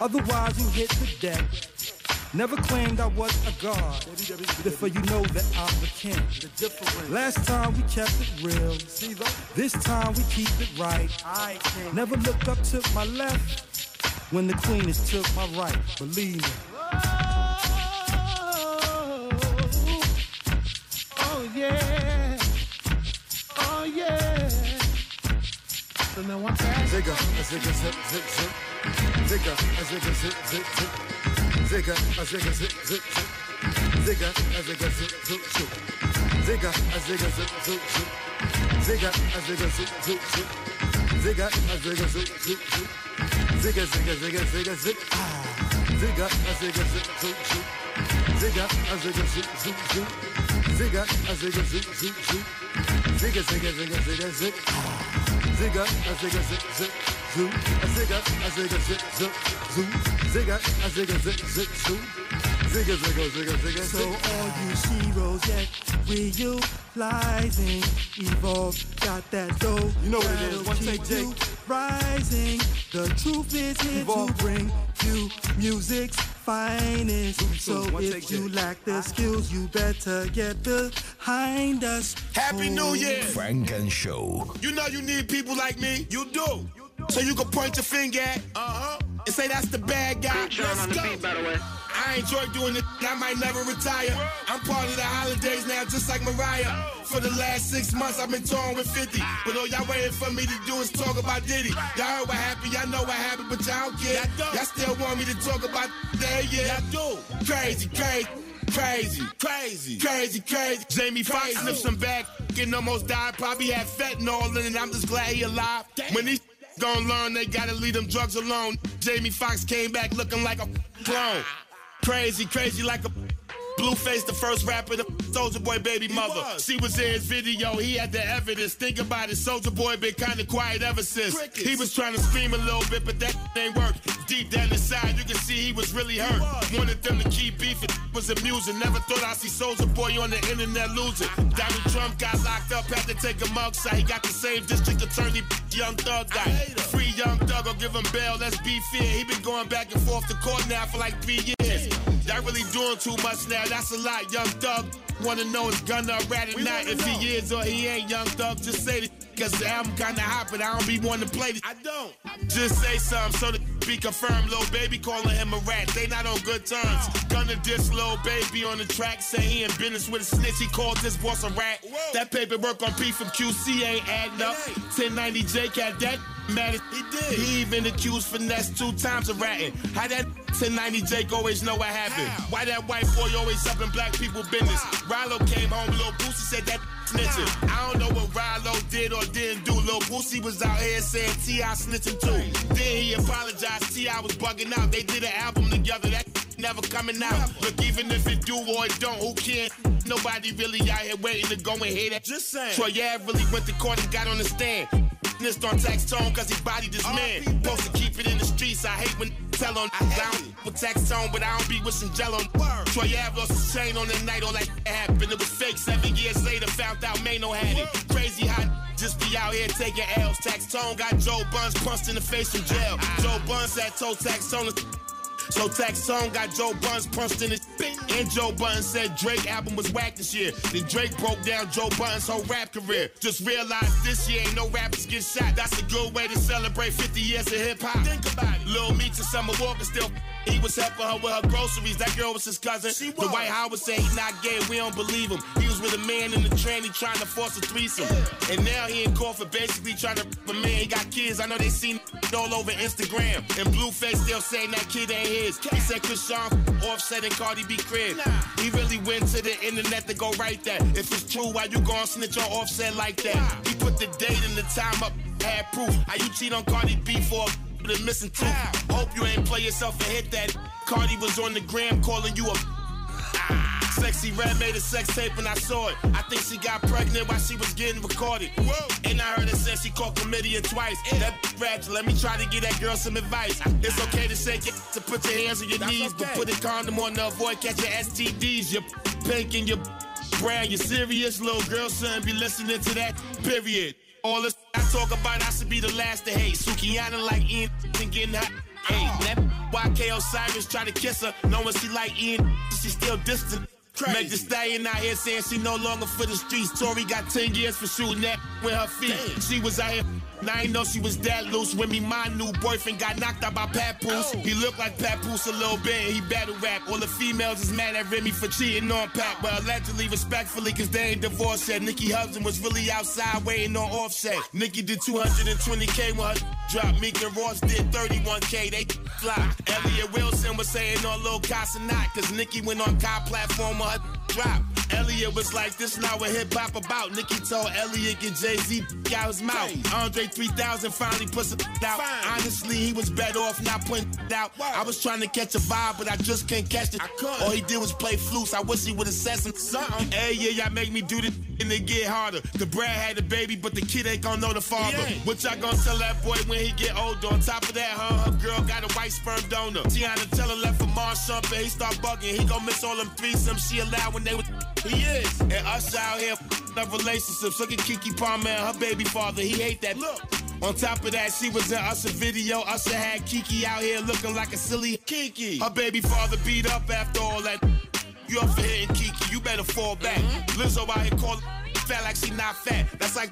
Otherwise, you hit the deck. Never claimed I was a god. Therefore, you know that I'm the king. Last time we kept it real. This time we keep it right. Never looked up to my left when the queen is took my right. Believe me. Oh yeah. Oh yeah. So now I'm back. Zigga, a zigga, zip, zip, zip. Zigga, a zigga, zip, zip, zip. Zigga, a zigga, zip, zip, zip. Zigga, a zigga, zip, zip, zip. Zigga, a zigga, zip, zip, zip. Zigga, a zigga, zip, zip, zip. Zigga, a zigga, zip, zip, zip. Zigga, zigga, zigga, zigga, zip. Ah. Zigga, a zigga, zip, zip, zip. Zigga, a zigga, zip, zip, zip. Zigga, a zigga, zip, zip, zip. Zigga, zigga, zigga, zigga. Ah. Zigga, a zigga, zip, zip, zoom. A zigga, a zigga, zip, zip, zoom. Zigga, a zigga, zip, zip, zoom. Zigga, zigga, zigga, zigga, So all you zeros yet realizing, evolve, got that dough. You know what it is. One take, Jake. Rising, the truth is here to bring you music's finest. So if you lack the skills, you better get behind us. Happy New Year. Funk and Show. You know you need people like me. You do. So you can point your finger at, uh-huh, and say that's the bad guy. Let's go. I enjoy doing it. I might never retire. I'm part of the holidays now, just like Mariah. For the last six months, I've been touring with 50. But all y'all waiting for me to do is talk about Diddy. Y'all heard what happened, y'all know what happened, but y'all don't care. Y'all still want me to talk about that, yeah. Y'all do. Crazy, crazy. Crazy, crazy, crazy, crazy. Jamie Foxx sniffed some back and almost died. Probably had fentanyl in it. I'm just glad he alive. When these gonna learn, they gotta leave them drugs alone. Jamie Foxx came back looking like a clone. Crazy, crazy like a Blueface, the first rapper, the Soulja Boy baby mother. Was. She was in his video, he had the evidence. Think about it, Soulja Boy been kinda quiet ever since. Crickets. He was trying to scream a little bit, but that ain't work. Deep down inside, you can see he was really hurt. Was. Wanted them to keep beefing, was amusing. Never thought I'd see Soulja Boy on the internet losing. Donald Trump got locked up, had to take a mug shot. He got the same district attorney, Young Thug guy. Free Young Thug, or give him bail, let's be fair. He been going back and forth to court now for like three years. Y'all really doing too much now, that's a lot, Young Thug. Wanna know if Gunna a rat or not? If he is or he ain't, Young Thug, just say it. Cause the album kinda hot, but I don't be wanting to play it. I don't. Just say something so to be confirmed. Lil Baby calling him a rat. They not on good terms. Gunna diss Lil Baby on the track. Say he in business with a snitch. He called this boss a rat. Whoa. That paperwork on P from QC ain't adding up. 1090 Jake had that mad as he did. He even accused Finesse2Tymes of ratting. How that 1090 Jake always know what happened? How? Why that white boy always up in black people business? Ralo came home, Lil Boosie said that snitching. I don't know what Ralo did or didn't do. Lil Boosie was out here saying T.I. snitching too. Then he apologized. T.I. was bugging out. They did an album together. That never coming out. Look, even if it do or it don't, who cares? Nobody really out here waiting to go and hear that. Just saying. Troy Ave really went to court and got on the stand. Snitched on Taxstone cause he bodied this man. Supposed to keep it in the streets. I hate when tell on I down with Taxstone, but I don't be wishing jello. Troy Ave lost his chain on the night, all that happened. It was fake. Seven years later, found out Maino had it. Crazy hot. Just be out here taking L's. Taxstone got Joe Buns punched in the face from jail. Joe Buns had told Taxstone so Taxstone got Joe Buns punched in his bing. And Joe Budden said Drake album was whack this year. Then Drake broke down Joe Budden's whole rap career. Just realized this year ain't no rappers get shot. That's a good way to celebrate 50 years of hip hop. Think about it. Lil Meech and Summer Walker still he was helping her with her groceries. That girl was his cousin. She was. The White Howard said he not gay. We don't believe him. He was with a man in the tranny trying to force a threesome. Yeah. And now he in court for basically trying to a man. He got kids. I know they seen all over Instagram. And Blueface still saying that kid ain't his. He said Chrisean Offset and Cardi B crib. Nah. He really went to the internet to go write that. If it's true, why you gon' snitch on Offset like that? Wow. He put the date and the time up, had proof. How you cheat on Cardi B for a missing tooth? Hope you ain't play yourself and hit that. Cardi was on the gram calling you a (laughs) Sexyy Red made a sex tape and I saw it. I think she got pregnant while she was getting recorded. Whoa. And I heard it said she called chlamydia twice. Yeah. That ratchet, let me try to give that girl some advice. It's okay to say to put your hands on your That's knees, okay. but put a condom on to avoid catching STDs. You're pink and you're brown. You're serious, little girl, son. Be listening to that, period. All this I talk about, I should be the last to hate. Sukihana like Ian getting hot. Hey, that YK Osiris try to kiss her, knowing she like Ian, she still distant. Crazy. Meg Thee Stallion out here saying she no longer for the streets. Tory got 10 years for shooting that with her feet. Damn. She was out here now I know she was that loose when me my new boyfriend got knocked out by Papoose. Oh. He looked like Papoose a little bit he battle rap. All the females is mad at Remy for cheating on Pat, but allegedly respectfully cause they ain't divorced yet. Nicki husband was really outside waiting on Offset. Nicki did 220k when her drop. Meek and Ross did 31k. They fly. Elliott Wilson was saying on Lil Casa not cause Nicki went on car platform on her drop. Elliott was like, this not what hip hop about. Nicki told Elliott get Jay Z out his mouth. Andre 3000 finally puts it out. Fine. Honestly, he was better off not putting out. Wow. I was trying to catch a vibe, but I just can't catch it. All he did was play flutes. I wish he would have said some something. Hey, yeah, y'all make me do this and it get harder. The Brad had a baby, but the kid ain't gonna know the father. What y'all gonna tell that boy when he get older? On top of that, huh, her girl got a white sperm donor. Teyana Taylor left for Mars Shump and he start bugging. He gon' miss all them threesomes she allowed when they was. He is. And us out here up relationships. Look at Keke Palmer and her baby father. He hate that. Look. On top of that, she was in Usher video. Usher had Keke out here looking like a silly Keke. Her baby father beat up after all that. You up for hitting Keke, you better fall back. Mm-hmm. Lizzo out here calling fat like she not fat. That's like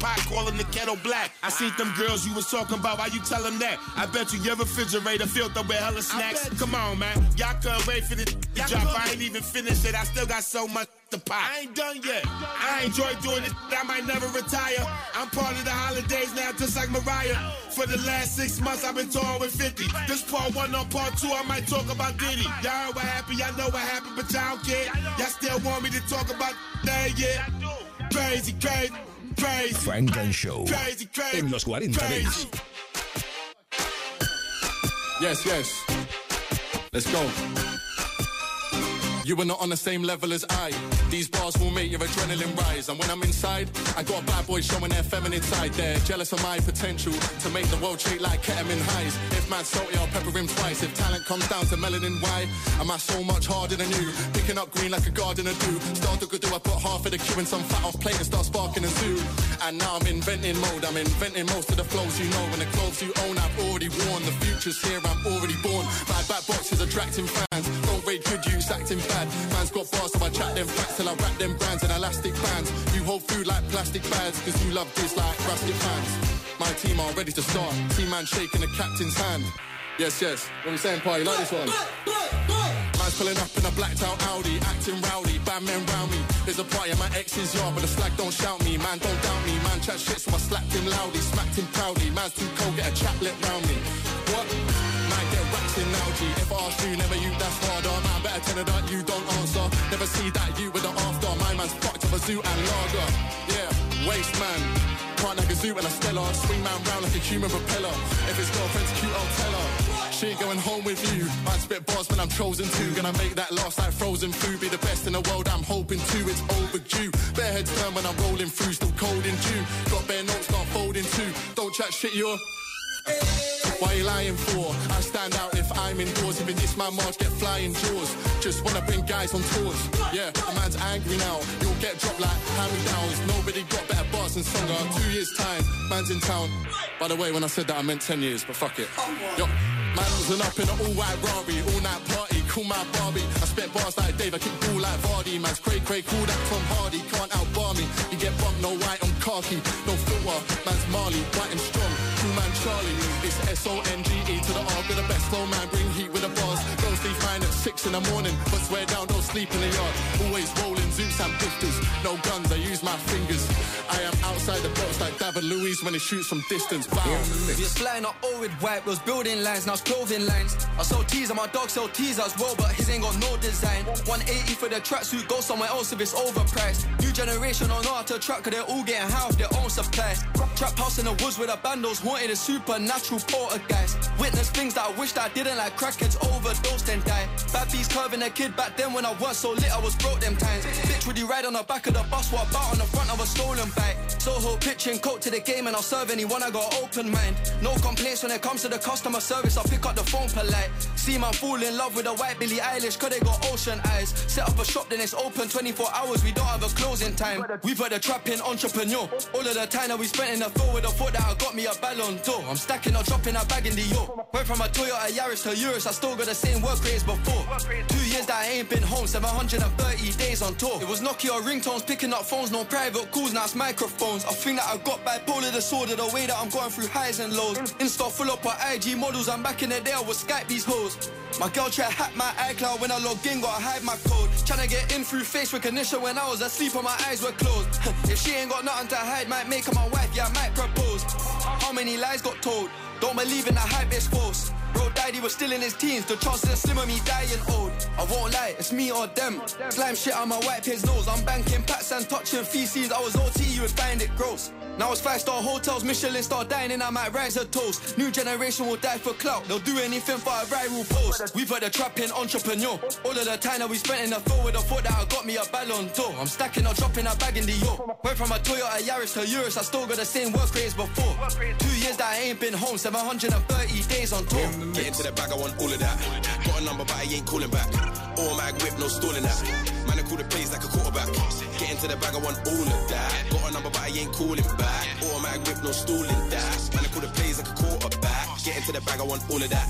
pot calling the kettle black. I seen them girls you was talking about. Why you tell them that? I bet you your refrigerator filled up with hella snacks. Come on, man. Y'all couldn't wait for the drop. I ain't even finished it. I still got so much to pot. I ain't done yet. I enjoy doing it. I might never retire. I'm part of the holidays now, just like Mariah. For the last six months, I've been touring with 50. This part one on part two, I might talk about Diddy. Y'all what happened, y'all know what happened, but y'all don't care. Y'all still want me to talk about that, yeah. Crazy, crazy, crazy. Frank and Show. Crazy, crazy. En los 40 crazy. Yes, yes. Let's go. You were not on the same level as I. These bars will make your adrenaline rise. And when I'm inside, I got bad boys showing their feminine side. They're jealous of my potential to make the world treat like ketamine highs. If man's salty, I'll pepper him twice. If talent comes down to melanin, why am I so much harder than you? Picking up green like a gardener do. Start to go do, I put half of the queue in some fat off plate and start sparking a zoo. And now I'm inventing mode. I'm inventing most of the flows you know. And the clothes you own, I've already worn. The future's here, I'm already born. Bad back boxes attracting fans. Don't rate good use, acting bad. Man's got bars, so I chat them facts till I wrap them brands in elastic bands. You hold food like plastic bags, cause you love this like rustic fans. My team are ready to start. See man shaking the captain's hand. Yes, yes. What we saying, party? Like this one. Man's pulling up in a blacked out Audi, acting rowdy, bad men round me. There's a party at my ex's yard, but the slag don't shout me. Man, don't doubt me. Man, chat shit, so I slapped him loudly, smacked him proudly. Man's too cold, get a chaplet round me. What? Man, get wrapped in algae. You, never you, that's harder. Man, better tell her that you don't answer. Never see that you with the after. My man's fucked up a zoo and lager. Yeah, waste man. Can't like a zoo and a stellar. Swing man round like a human propeller. If his girlfriend's cute, I'll tell her. She ain't going home with you. I spit bars when I'm chosen to. Gonna make that last like frozen food. Be the best in the world, I'm hoping to. It's overdue. Bare heads turn when I'm rolling through. Still cold in June. Got bare notes, can't fold in two. Don't chat shit, you're. Why you lying for? I stand out if I'm indoors. Even it is my March get flying jaws. Just wanna bring guys on tours. Yeah, the man's angry now. You'll get dropped like hand downs. Nobody got better bars than Songer. Two years time, man's in town. By the way, when I said that, I meant ten years, but fuck it. Yo, man was up in an all-white Rari, all-night party. Cool my Barbie. I spent bars like Dave. I keep cool like Vardy. Man's cray cray, cool that Tom Hardy. Can't outbar me. You get bumped, no white on khaki, no filter. Man's Marley, white and strong. Cool man Charlie. It's S-O-N-G-E to the R with the best flow man. Bring heat with the bars. Don't sleep fine at six in the morning, but swear down, don't sleep in the yard. Always rolling Zeus and pifters. No guns, I use my fingers. I am outside the box like David Luiz when he shoots from distance. Bow. We was flying up all with white, those building lines, now it's clothing lines. I sell teas and my dog sell teas as well, but his ain't got no design. 180 for the tracksuit, go somewhere else if it's overpriced. New generation don't know how to track, cause they're all getting high off their own supply. Trap house in the woods with the bandos, wanted a supernatural poltergeist. Witness things that I wished I didn't, like crackheads overdose then die. Bad bees curving a kid back then when I was so lit, I was broke them times. Bitch, would you ride on the back of the bus, what about on the front of a stolen bike? Soho pitching coat to the game and I'll serve anyone, I got open mind. No complaints when it comes to the customer service, I'll pick up the phone polite. See man fall in love with a white Billie Eilish, cause they got ocean eyes. Set up a shop, then it's open 24 hours, we don't have a closing time. We put the trap in entrepreneur. All of the time that we spent in the field with the thought that I got me a ballon I'm stacking up, dropping a bag in the yo. Went from a Toyota Yaris to Urus, I still got the same work rates before. Two years that I ain't been home, 730 days on tour. It was Nokia ringtones, picking up phones, no private calls, now it's microphones. I think that I got bipolar disorder, the way that I'm going through highs and lows. Insta full up on IG models, I'm back in the day, I would Skype these hoes. My girl try hack my iCloud when I log in, gotta hide my code. Tryna get in through face recognition when I was asleep and my eyes were closed. (laughs) if she ain't got nothing to hide, might make her my wife, yeah, I might propose. How many lies got told? Don't believe in the hype, it's false. Bro died, he was still in his teens. The chances are slim of me dying old. I won't lie, it's me or them. Slime shit on my white his nose. I'm banking pats and touching feces. I was OT, you would find it gross. Now it's five star hotels, Michelin star dining, I might rise a toast. New generation will die for clout, they'll do anything for a viral post. We've the trapping entrepreneur. All of the time that we spent in the field with the thought that I got me a ballon d'or. I'm stacking up, dropping a bag in the yo. Went from a Toyota Yaris to Urus, I still got the same work rates before. Two years that I ain't been home, 730 days on tour. Get into the bag, I want all of that. Got a number, but I ain't calling back. Automatic whip, no stalling that. Man, I call the plays like a quarterback. Get into the bag, I want all of that. Got a number, but I ain't calling back. Automatic whip, no stalling that. Man, I call the plays like a quarterback. Get into the bag, I want all of that.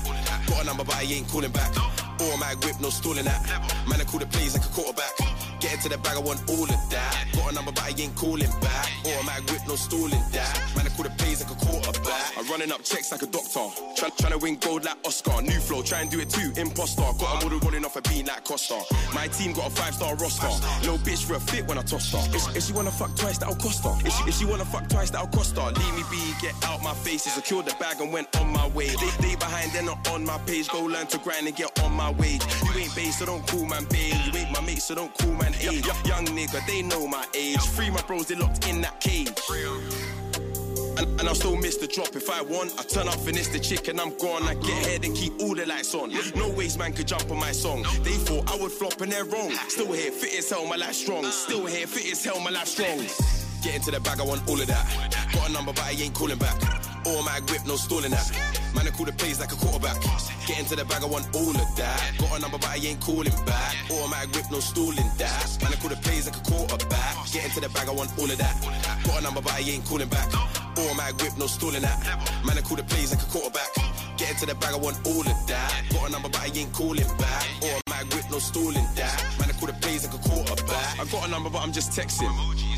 Got a number, but I ain't calling back. Automatic whip, no stalling that. Man, I call the plays like a quarterback. Get into the bag, I want all of that. Got a number, but I ain't calling back. Automatic whip, no stalling that. Man, I call the plays like a quarterback. I'm running up checks like a doctor. Try, trying to win gold like Oscar. New flow, try and do it too. Imposter. Got a model rolling off a beat like Costa. My team got a five star roster. No bitch for a fit when I toss her. If, if she wanna fuck twice, that'll cost her. If she, if she wanna fuck twice, that'll cost her. Leave me be, get out my face. Secured the bag and went on my way. They, they behind, they're not on my page. Go learn to grind and get on my wage. You ain't base, so don't call man babe. You ain't my mate, so don't call man Young nigga, they know my age. Free my bros, they locked in that cage. And, and I'll still miss the drop if I want. I turn up, finish the chick, and I'm gone. I get head and keep all the lights on. No ways man could jump on my song. They thought I would flop and they're wrong. Still here, fit as hell, my life strong. Uh. Still here, fit as hell, my life strong. Get into the bag, I want all of that. Got a number, but I ain't calling back. All my grip, no stalling that. Man, I call the plays like a quarterback. Get into the bag, I want all of that. Got a number, but I ain't calling back. Automatic whip, no stalling that. Man, I call the plays like a quarterback. Get into the bag, I want all of that. Got a number, but I ain't calling back. Automatic whip, no stalling that. Man, I call the plays like a quarterback. Get into the bag, I want all of that. Got a number, but I ain't calling back. Automatic whip, no stalling that. Man, I call the plays like a quarterback. I got a number, but I'm just texting.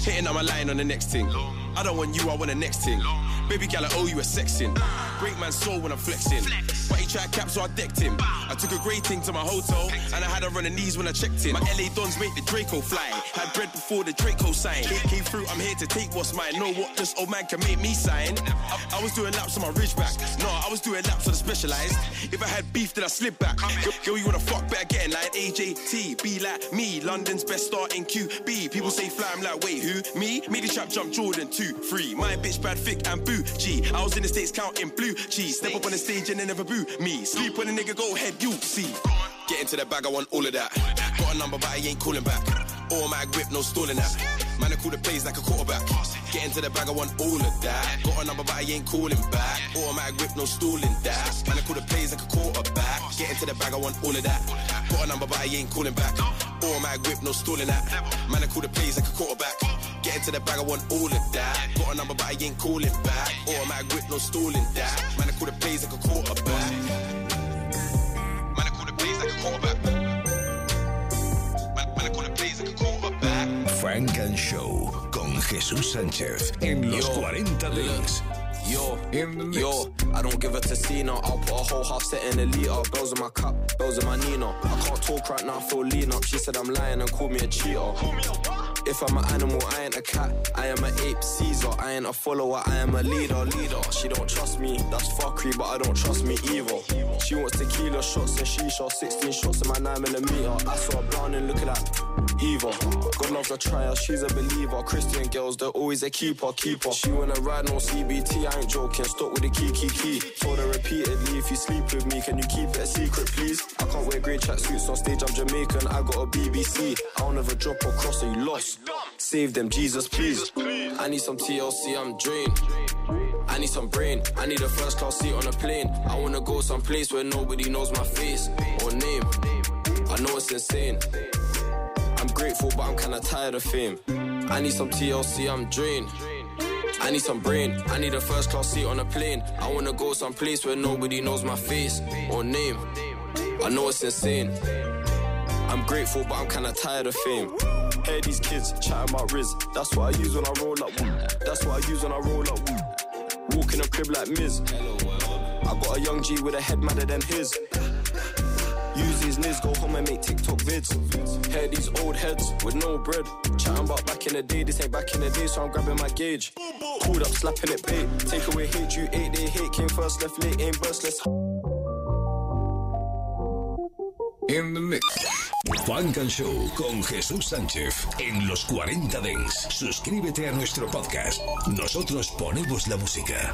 Hitting on my line on the next thing. I don't want you, I want the next thing. Baby gal, I owe you a sexing. Break man's soul when I'm flexing. But he tried cap, so I decked him. I took a great thing to my hotel, and I had her on the knees when I checked in. My LA dons make the Draco fly. Had bread before the Draco sign. Came through, I'm here to take what's mine. Know what this old man can make me sign. I, I was doing laps on my Ridgeback. No, I was doing laps on the specialized. If I had beef, then I slip back. Girl, you wanna fuck better getting like AJT. Be like me, London's best starting QB. People say fly, I'm like, wait, who? Me? Me, the chap jump Jordan 2, 3. My bitch bad, thick and boo. G. I was in the States counting blue cheese. Step up on the stage and they never boo me. Sleep when a nigga go ahead, you see. Get into the bag, I want all of that. Got a number, but I ain't calling back. Automatic whip, no stalling that. Man, I call the plays like a quarterback. Get into the bag, I want all of that. Got a number, but I ain't calling back. Automatic whip, no stalling that. Man, I call the plays like a quarterback. Get into the bag, I want all of that. Got a number, but I ain't calling back. Automatic whip, no stalling that. Man, I call the plays like a quarterback. Get into the bag, I want all of that. Got a number, but I ain't calling back. Automatic whip, no stalling that. Man, I call the plays like a quarterback. Man, I call the plays like a quarterback. Man, man, I call the plays like a quarterback. Funk and Show con Jesús Sánchez en los 40 Dance. Yo, yo, I don't give a Tessina. I'll put a whole half set in a liter. Bells in my cup, bells in my Nina. I can't talk right now, I feel lean up. She said I'm lying and called me a cheater. If I'm an animal, I ain't a cat. I am an ape, Caesar. I ain't a follower, I am a leader, leader. She don't trust me, that's fuckery, but I don't trust me either. She wants tequila shots and shisha, 16 shots in my 9 millimeter. I saw a browning looking like Eva. God loves a trier, she's a believer. Christian girls, they're always a keeper, keeper. She wanna ride no CBT, I ain't joking. Stop with the key, key, key. Told her repeatedly, if you sleep with me, can you keep it a secret, please? I can't wear grey tracksuits on stage, I'm Jamaican. I got a BBC. I'll never drop or cross, so you lost. Save them, Jesus, please. I need some TLC, I'm drained. I need some brain. I need a first class seat on a plane. I wanna go someplace where nobody knows my face or name. I know it's insane. I'm grateful, but I'm kinda tired of fame. I need some TLC, I'm drained. I need some brain. I need a first class seat on a plane. I wanna go someplace where nobody knows my face or name. I know it's insane. I'm grateful, but I'm kinda tired of fame. Hear these kids chatting about Riz. That's what I use when I roll up. That's what I use when I roll up. Walk in a crib like Miz. I got a young G with a head madder than his. Use these nids, go home and make TikTok vids. Hear these old heads with no bread. Chatting about back in the day, this ain't back in the day, so I'm grabbing my gauge. Pulled up, slapping it bait. Take away hate, you eight day hate. Came first, left late, ain't burst, let's. In the mix. Funk and Show con Jesús Sánchez en los 40 Dents. Suscríbete a nuestro podcast. Nosotros ponemos la música.